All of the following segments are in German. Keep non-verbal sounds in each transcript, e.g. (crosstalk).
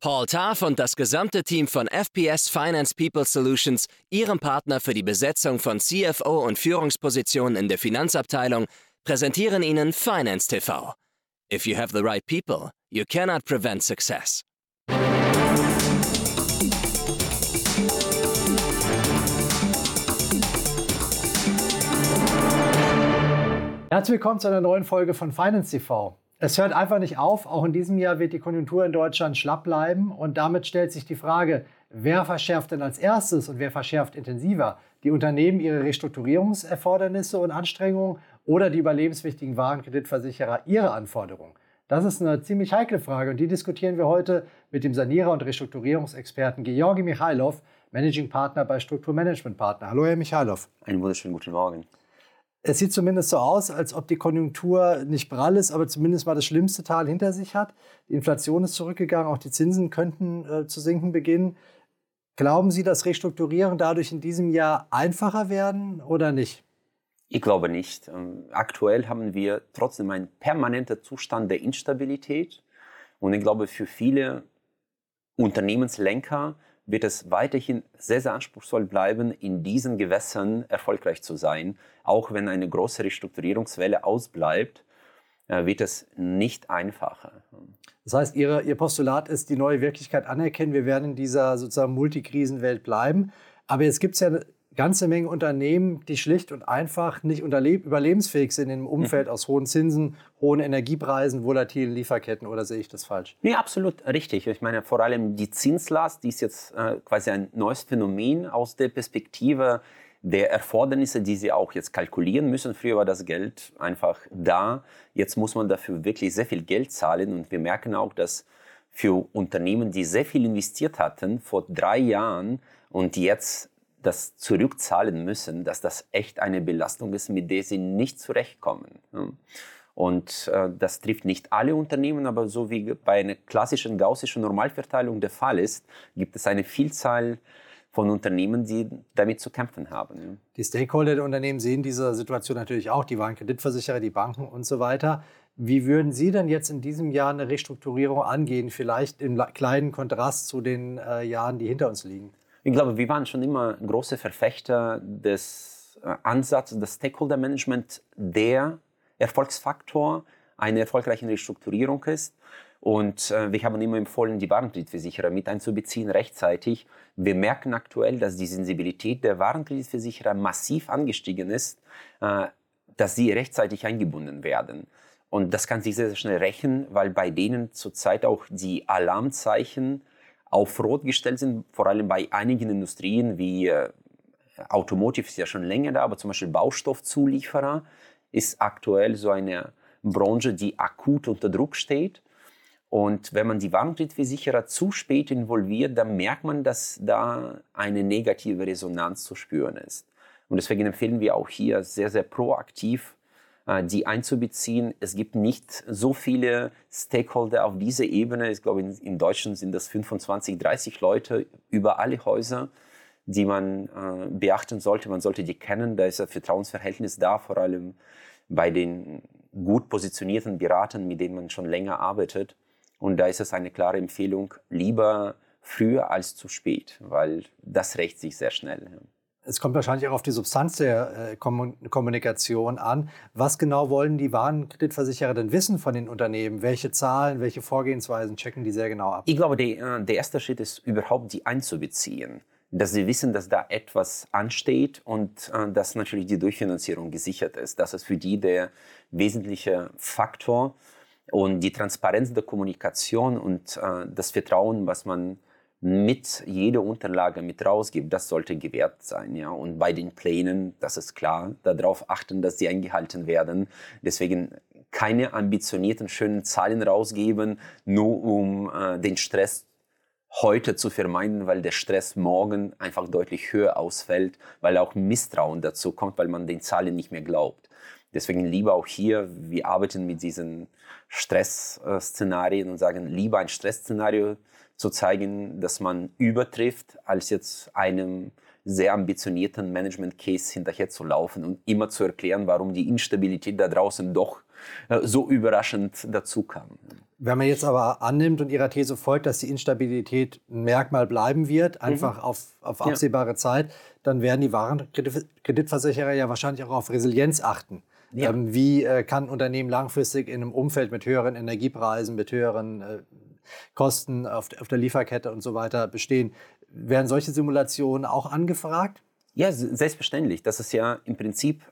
Paul Tarf und das gesamte Team von FPS Finance People Solutions, Ihrem Partner für die Besetzung von CFO und Führungspositionen in der Finanzabteilung, präsentieren Ihnen Finance TV. If you have the right people, you cannot prevent success. Herzlich willkommen zu einer neuen Folge von Finance TV. Es hört einfach nicht auf. Auch in diesem Jahr wird die Konjunktur in Deutschland schlapp bleiben. Und damit stellt sich die Frage, wer verschärft denn als erstes und wer verschärft intensiver? Die Unternehmen ihre Restrukturierungserfordernisse und Anstrengungen oder die überlebenswichtigen Warenkreditversicherer ihre Anforderungen? Das ist eine ziemlich heikle Frage und die diskutieren wir heute mit dem Sanierer- und Restrukturierungsexperten Georgi Michailov, Managing Partner bei Strukturmanagement Partner. Hallo, Herr Michailov. Einen wunderschönen guten Morgen. Es sieht zumindest so aus, als ob die Konjunktur nicht prall ist, aber zumindest mal das schlimmste Tal hinter sich hat. Die Inflation ist zurückgegangen, auch die Zinsen könnten äh, zu sinken beginnen. Glauben Sie, dass Restrukturieren dadurch in diesem Jahr einfacher werden oder nicht? Ich glaube nicht. Ähm, aktuell haben wir trotzdem einen permanenten Zustand der Instabilität. Und ich glaube, für viele Unternehmenslenker wird es weiterhin sehr, sehr anspruchsvoll bleiben, in diesen Gewässern erfolgreich zu sein. Auch wenn eine große Restrukturierungswelle ausbleibt, äh, wird es nicht einfacher. Das heißt, Ihre, Ihr Postulat ist, die neue Wirklichkeit anerkennen. Wir werden in dieser sozusagen Multikrisenwelt bleiben. Aber jetzt gibt es ja ganze Menge Unternehmen, die schlicht und einfach nicht überlebensfähig sind im Umfeld mhm. aus hohen Zinsen, hohen Energiepreisen, volatilen Lieferketten oder sehe ich das falsch? Nee, absolut richtig. Ich meine, vor allem die Zinslast, die ist jetzt äh, quasi ein neues Phänomen aus der Perspektive der Erfordernisse, die sie auch jetzt kalkulieren müssen. Früher war das Geld einfach da. Jetzt muss man dafür wirklich sehr viel Geld zahlen und wir merken auch, dass für Unternehmen, die sehr viel investiert hatten vor drei Jahren und jetzt das zurückzahlen müssen, dass das echt eine Belastung ist, mit der sie nicht zurechtkommen. Und äh, das trifft nicht alle Unternehmen, aber so wie bei einer klassischen gaussischen Normalverteilung der Fall ist, gibt es eine Vielzahl von Unternehmen, die damit zu kämpfen haben. Die Stakeholder der Unternehmen sehen diese Situation natürlich auch, die waren Kreditversicherer, die Banken und so weiter. Wie würden Sie denn jetzt in diesem Jahr eine Restrukturierung angehen, vielleicht im kleinen Kontrast zu den äh, Jahren, die hinter uns liegen? Ich glaube, wir waren schon immer große Verfechter des äh, Ansatzes des Stakeholder Management, der Erfolgsfaktor einer erfolgreichen Restrukturierung ist. Und äh, wir haben immer empfohlen, die Warenkreditversicherer mit einzubeziehen rechtzeitig. Wir merken aktuell, dass die Sensibilität der Warenkreditversicherer massiv angestiegen ist, äh, dass sie rechtzeitig eingebunden werden. Und das kann sich sehr, sehr schnell rächen, weil bei denen zurzeit auch die Alarmzeichen auf Rot gestellt sind, vor allem bei einigen Industrien wie äh, Automotive ist ja schon länger da, aber zum Beispiel Baustoffzulieferer ist aktuell so eine Branche, die akut unter Druck steht. Und wenn man die Warnkreditversicherer zu spät involviert, dann merkt man, dass da eine negative Resonanz zu spüren ist. Und deswegen empfehlen wir auch hier sehr, sehr proaktiv die einzubeziehen. Es gibt nicht so viele Stakeholder auf dieser Ebene. Ich glaube, in, in Deutschland sind das 25, 30 Leute über alle Häuser, die man äh, beachten sollte. Man sollte die kennen. Da ist ein Vertrauensverhältnis da, vor allem bei den gut positionierten Beratern, mit denen man schon länger arbeitet. Und da ist es eine klare Empfehlung, lieber früher als zu spät, weil das rächt sich sehr schnell es kommt wahrscheinlich auch auf die Substanz der äh, Kommunikation an. Was genau wollen die Warenkreditversicherer denn wissen von den Unternehmen? Welche Zahlen, welche Vorgehensweisen checken die sehr genau ab? Ich glaube, die, äh, der erste Schritt ist überhaupt, die einzubeziehen. Dass sie wissen, dass da etwas ansteht und äh, dass natürlich die Durchfinanzierung gesichert ist. Das ist für die der wesentliche Faktor. Und die Transparenz der Kommunikation und äh, das Vertrauen, was man mit jeder Unterlage mit rausgibt, das sollte gewährt sein. Ja? Und bei den Plänen, das ist klar, darauf achten, dass sie eingehalten werden. Deswegen keine ambitionierten, schönen Zahlen rausgeben, nur um äh, den Stress heute zu vermeiden, weil der Stress morgen einfach deutlich höher ausfällt, weil auch Misstrauen dazu kommt, weil man den Zahlen nicht mehr glaubt. Deswegen lieber auch hier, wir arbeiten mit diesen Stressszenarien und sagen, lieber ein Stressszenario zu zeigen, dass man übertrifft, als jetzt einem sehr ambitionierten Management-Case hinterher zu laufen und immer zu erklären, warum die Instabilität da draußen doch äh, so überraschend dazu kam. Wenn man jetzt aber annimmt und Ihrer These folgt, dass die Instabilität ein Merkmal bleiben wird, mhm. einfach mhm. auf, auf absehbare ja. Zeit, dann werden die Warenkreditversicherer ja wahrscheinlich auch auf Resilienz achten. Ja. Ähm, wie äh, kann ein Unternehmen langfristig in einem Umfeld mit höheren Energiepreisen, mit höheren äh, Kosten auf, auf der Lieferkette und so weiter bestehen? Werden solche Simulationen auch angefragt? Ja, selbstverständlich. Das ist ja im Prinzip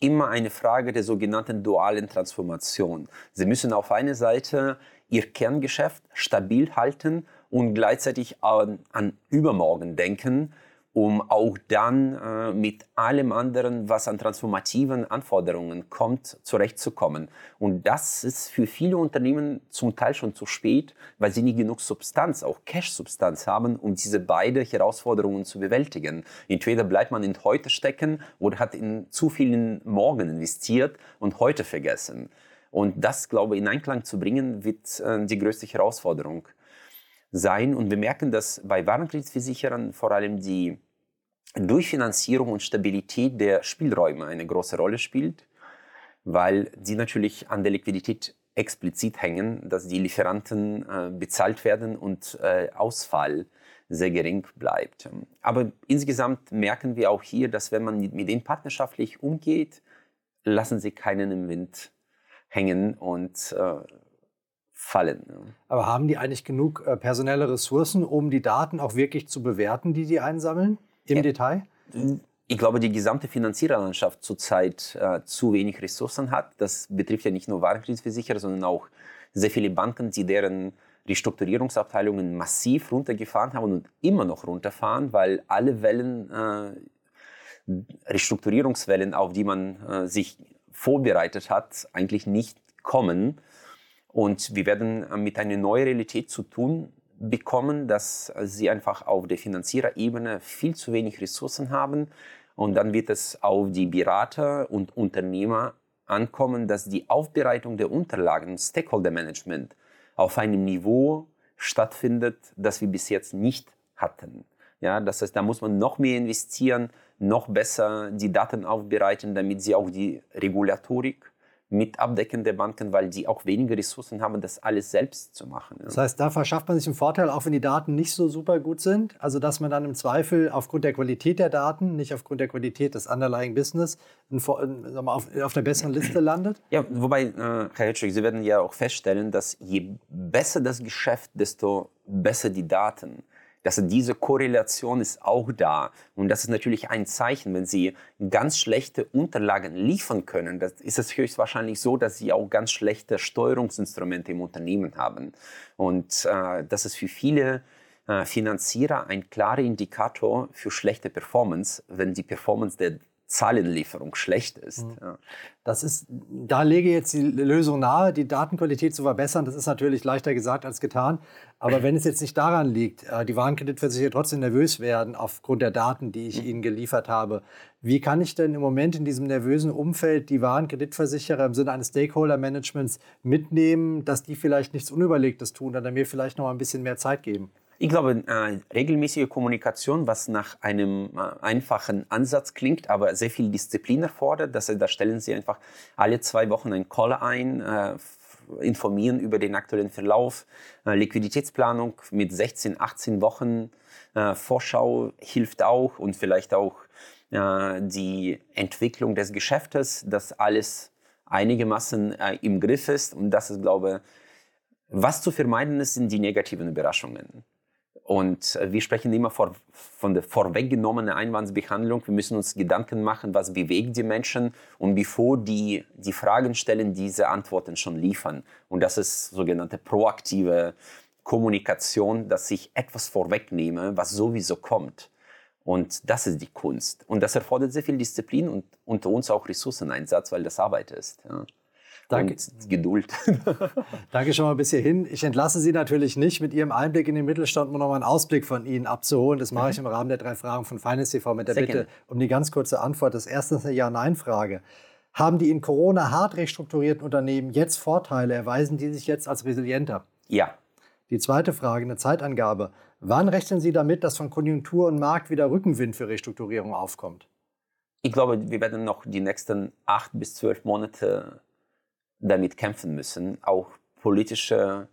immer eine Frage der sogenannten dualen Transformation. Sie müssen auf einer Seite Ihr Kerngeschäft stabil halten und gleichzeitig an, an übermorgen denken um auch dann äh, mit allem anderen, was an transformativen Anforderungen kommt, zurechtzukommen. Und das ist für viele Unternehmen zum Teil schon zu spät, weil sie nicht genug Substanz, auch Cash-Substanz haben, um diese beiden Herausforderungen zu bewältigen. Entweder bleibt man in heute stecken oder hat in zu vielen Morgen investiert und heute vergessen. Und das, glaube ich, in Einklang zu bringen, wird äh, die größte Herausforderung sein. Und wir merken, dass bei Warenkreditversicherern vor allem die Durchfinanzierung und Stabilität der Spielräume eine große Rolle spielt, weil sie natürlich an der Liquidität explizit hängen, dass die Lieferanten äh, bezahlt werden und äh, Ausfall sehr gering bleibt. Aber insgesamt merken wir auch hier, dass wenn man mit denen partnerschaftlich umgeht, lassen sie keinen im Wind hängen und äh, fallen. Aber haben die eigentlich genug äh, personelle Ressourcen, um die Daten auch wirklich zu bewerten, die sie einsammeln? Im ja. Detail? Ich glaube, die gesamte Finanziererlandschaft zurzeit äh, zu wenig Ressourcen hat. Das betrifft ja nicht nur Warenkreditversicherer, sondern auch sehr viele Banken, die deren Restrukturierungsabteilungen massiv runtergefahren haben und immer noch runterfahren, weil alle Wellen, äh, Restrukturierungswellen, auf die man äh, sich vorbereitet hat, eigentlich nicht kommen. Und wir werden äh, mit einer neuen Realität zu tun bekommen, dass sie einfach auf der Finanziererebene viel zu wenig Ressourcen haben. Und dann wird es auf die Berater und Unternehmer ankommen, dass die Aufbereitung der Unterlagen, Stakeholder Management, auf einem Niveau stattfindet, das wir bis jetzt nicht hatten. Ja, das heißt, da muss man noch mehr investieren, noch besser die Daten aufbereiten, damit sie auch die Regulatorik mit Abdecken der Banken, weil die auch weniger Ressourcen haben, das alles selbst zu machen. Das heißt, da verschafft man sich einen Vorteil, auch wenn die Daten nicht so super gut sind. Also, dass man dann im Zweifel aufgrund der Qualität der Daten, nicht aufgrund der Qualität des Underlying Business, auf, auf der besseren Liste landet? Ja, wobei, äh, Herr Hitschig, Sie werden ja auch feststellen, dass je besser das Geschäft, desto besser die Daten. Also diese Korrelation ist auch da. Und das ist natürlich ein Zeichen, wenn Sie ganz schlechte Unterlagen liefern können, das ist es höchstwahrscheinlich so, dass Sie auch ganz schlechte Steuerungsinstrumente im Unternehmen haben. Und äh, das ist für viele äh, Finanzierer ein klarer Indikator für schlechte Performance, wenn die Performance der Zahlenlieferung schlecht ist. Mhm. Ja. Das ist, da lege ich jetzt die Lösung nahe, die Datenqualität zu verbessern. Das ist natürlich leichter gesagt als getan. Aber wenn es jetzt nicht daran liegt, äh, die Warenkreditversicherer trotzdem nervös werden aufgrund der Daten, die ich mhm. ihnen geliefert habe, wie kann ich denn im Moment in diesem nervösen Umfeld die Warenkreditversicherer im Sinne eines Stakeholder-Managements mitnehmen, dass die vielleicht nichts Unüberlegtes tun oder mir vielleicht noch ein bisschen mehr Zeit geben? Ich glaube, äh, regelmäßige Kommunikation, was nach einem äh, einfachen Ansatz klingt, aber sehr viel Disziplin erfordert. Das, da stellen Sie einfach alle zwei Wochen einen Call ein, äh, informieren über den aktuellen Verlauf. Äh, Liquiditätsplanung mit 16, 18 Wochen äh, Vorschau hilft auch und vielleicht auch äh, die Entwicklung des Geschäftes, dass alles einigermaßen im Griff ist. Und das ist, glaube ich, was zu vermeiden ist, sind die negativen Überraschungen. Und äh, wir sprechen immer vor, von der vorweggenommenen Einwandsbehandlung. Wir müssen uns Gedanken machen, was bewegt die Menschen und bevor die die Fragen stellen, diese Antworten schon liefern. Und das ist sogenannte proaktive Kommunikation, dass ich etwas vorwegnehme, was sowieso kommt. Und das ist die Kunst. Und das erfordert sehr viel Disziplin und unter uns auch Ressourceneinsatz, weil das Arbeit ist. Ja. Danke. Und Geduld. (laughs) Danke schon mal bis hierhin. Ich entlasse Sie natürlich nicht mit Ihrem Einblick in den Mittelstand, um nochmal einen Ausblick von Ihnen abzuholen. Das mache ich mhm. im Rahmen der drei Fragen von Finance TV mit der Sehr Bitte gerne. um die ganz kurze Antwort. Das erste ist eine Ja-Nein-Frage. Haben die in Corona hart restrukturierten Unternehmen jetzt Vorteile? Erweisen die sich jetzt als resilienter? Ja. Die zweite Frage, eine Zeitangabe. Wann rechnen Sie damit, dass von Konjunktur und Markt wieder Rückenwind für Restrukturierung aufkommt? Ich glaube, wir werden noch die nächsten acht bis zwölf Monate damit kämpfen müssen. Auch politische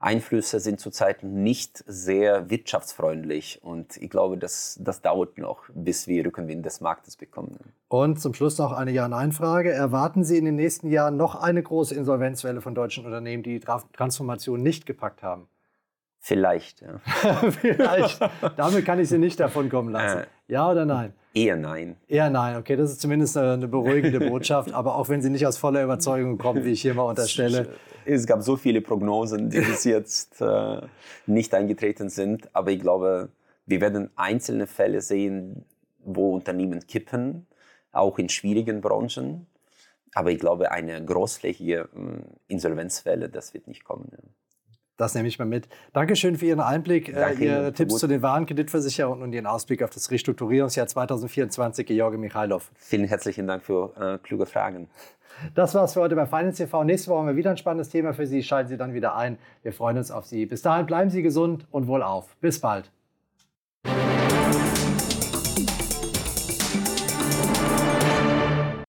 Einflüsse sind zurzeit nicht sehr wirtschaftsfreundlich und ich glaube, das, das dauert noch, bis wir Rückenwind des Marktes bekommen. Und zum Schluss noch eine Ja-Nein-Frage. Erwarten Sie in den nächsten Jahren noch eine große Insolvenzwelle von deutschen Unternehmen, die die Transformation nicht gepackt haben? Vielleicht, ja. (laughs) Vielleicht. Damit kann ich Sie nicht davon kommen lassen. Äh, ja oder nein? Eher nein. Eher nein, okay, das ist zumindest eine beruhigende Botschaft, aber auch wenn sie nicht aus voller Überzeugung kommt, wie ich hier mal unterstelle. (laughs) Es gab so viele Prognosen, die bis jetzt äh, nicht eingetreten sind, aber ich glaube, wir werden einzelne Fälle sehen, wo Unternehmen kippen, auch in schwierigen Branchen. Aber ich glaube, eine großflächige äh, Insolvenzwelle, das wird nicht kommen. Ja. Das nehme ich mal mit. Dankeschön für Ihren Einblick, äh, Ihre Tipps zu den Warenkreditversicherungen und Ihren Ausblick auf das Restrukturierungsjahr 2024, George Michailov. Vielen herzlichen Dank für äh, kluge Fragen. Das war's für heute bei Finance TV. Nächste Woche haben wir wieder ein spannendes Thema für Sie. Schalten Sie dann wieder ein. Wir freuen uns auf Sie. Bis dahin bleiben Sie gesund und wohlauf. Bis bald.